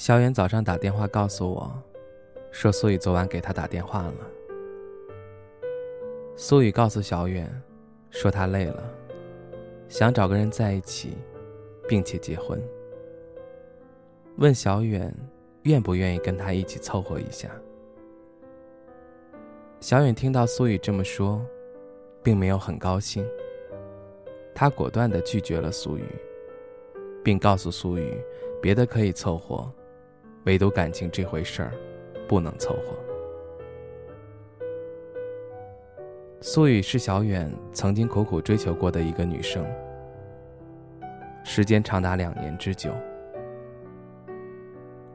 小远早上打电话告诉我，说苏雨昨晚给他打电话了。苏雨告诉小远，说他累了，想找个人在一起，并且结婚。问小远愿不愿意跟他一起凑合一下。小远听到苏雨这么说，并没有很高兴。他果断地拒绝了苏雨，并告诉苏雨，别的可以凑合。唯独感情这回事儿，不能凑合。苏雨是小远曾经苦苦追求过的一个女生，时间长达两年之久。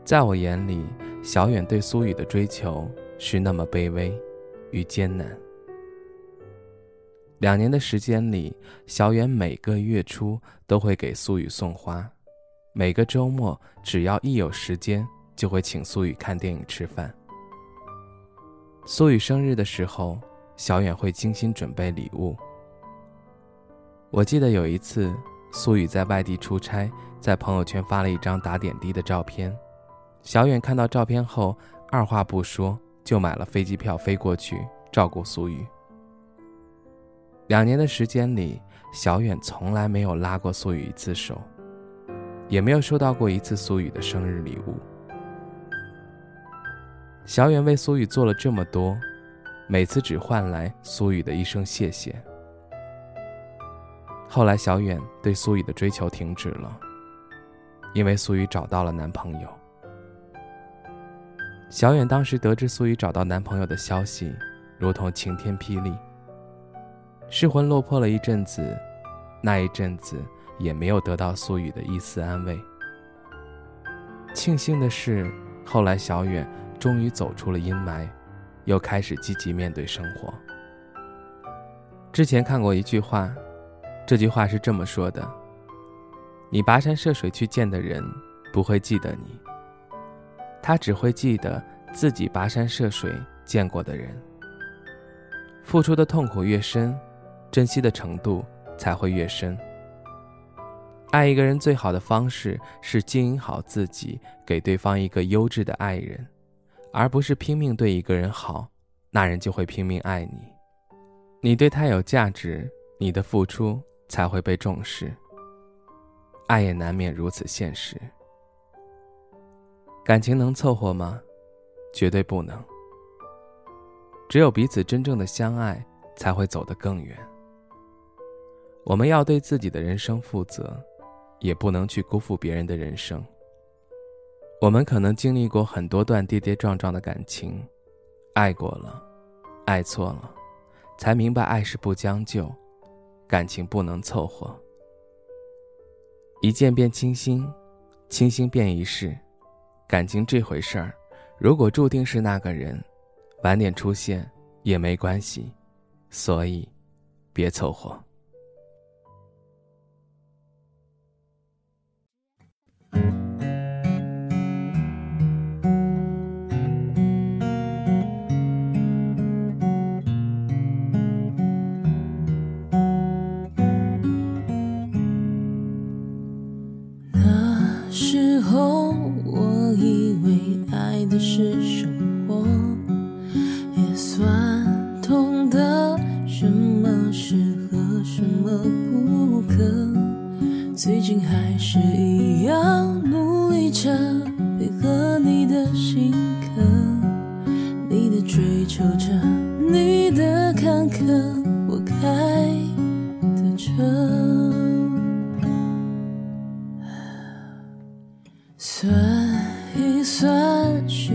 在我眼里，小远对苏雨的追求是那么卑微与艰难。两年的时间里，小远每个月初都会给苏雨送花，每个周末只要一有时间。就会请苏雨看电影、吃饭。苏雨生日的时候，小远会精心准备礼物。我记得有一次，苏雨在外地出差，在朋友圈发了一张打点滴的照片。小远看到照片后，二话不说就买了飞机票飞过去照顾苏雨。两年的时间里，小远从来没有拉过苏雨一次手，也没有收到过一次苏雨的生日礼物。小远为苏雨做了这么多，每次只换来苏雨的一声谢谢。后来，小远对苏雨的追求停止了，因为苏雨找到了男朋友。小远当时得知苏雨找到男朋友的消息，如同晴天霹雳，失魂落魄了一阵子，那一阵子也没有得到苏雨的一丝安慰。庆幸的是，后来小远。终于走出了阴霾，又开始积极面对生活。之前看过一句话，这句话是这么说的：“你跋山涉水去见的人，不会记得你，他只会记得自己跋山涉水见过的人。付出的痛苦越深，珍惜的程度才会越深。爱一个人最好的方式是经营好自己，给对方一个优质的爱人。”而不是拼命对一个人好，那人就会拼命爱你。你对他有价值，你的付出才会被重视。爱也难免如此现实。感情能凑合吗？绝对不能。只有彼此真正的相爱，才会走得更远。我们要对自己的人生负责，也不能去辜负别人的人生。我们可能经历过很多段跌跌撞撞的感情，爱过了，爱错了，才明白爱是不将就，感情不能凑合。一见便倾心，倾心便一世，感情这回事儿，如果注定是那个人，晚点出现也没关系，所以，别凑合。是生活，也算懂得什么适合，什么不可。最近还是一样努力着，配合你的性格，你的追求着，你的坎坷，我开的车。算。一算虚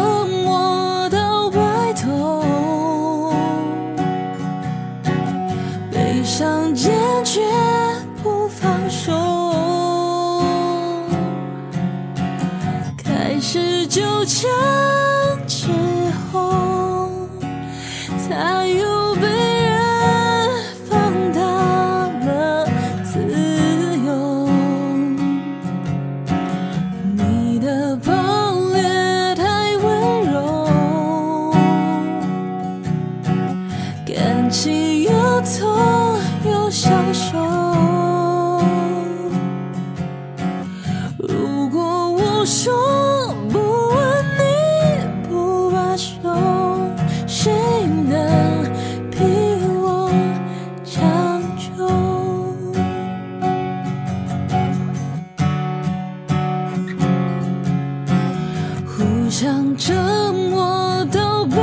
纠缠之后，才又互相折磨到白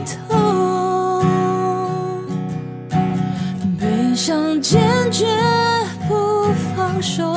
头，悲伤坚决不放手，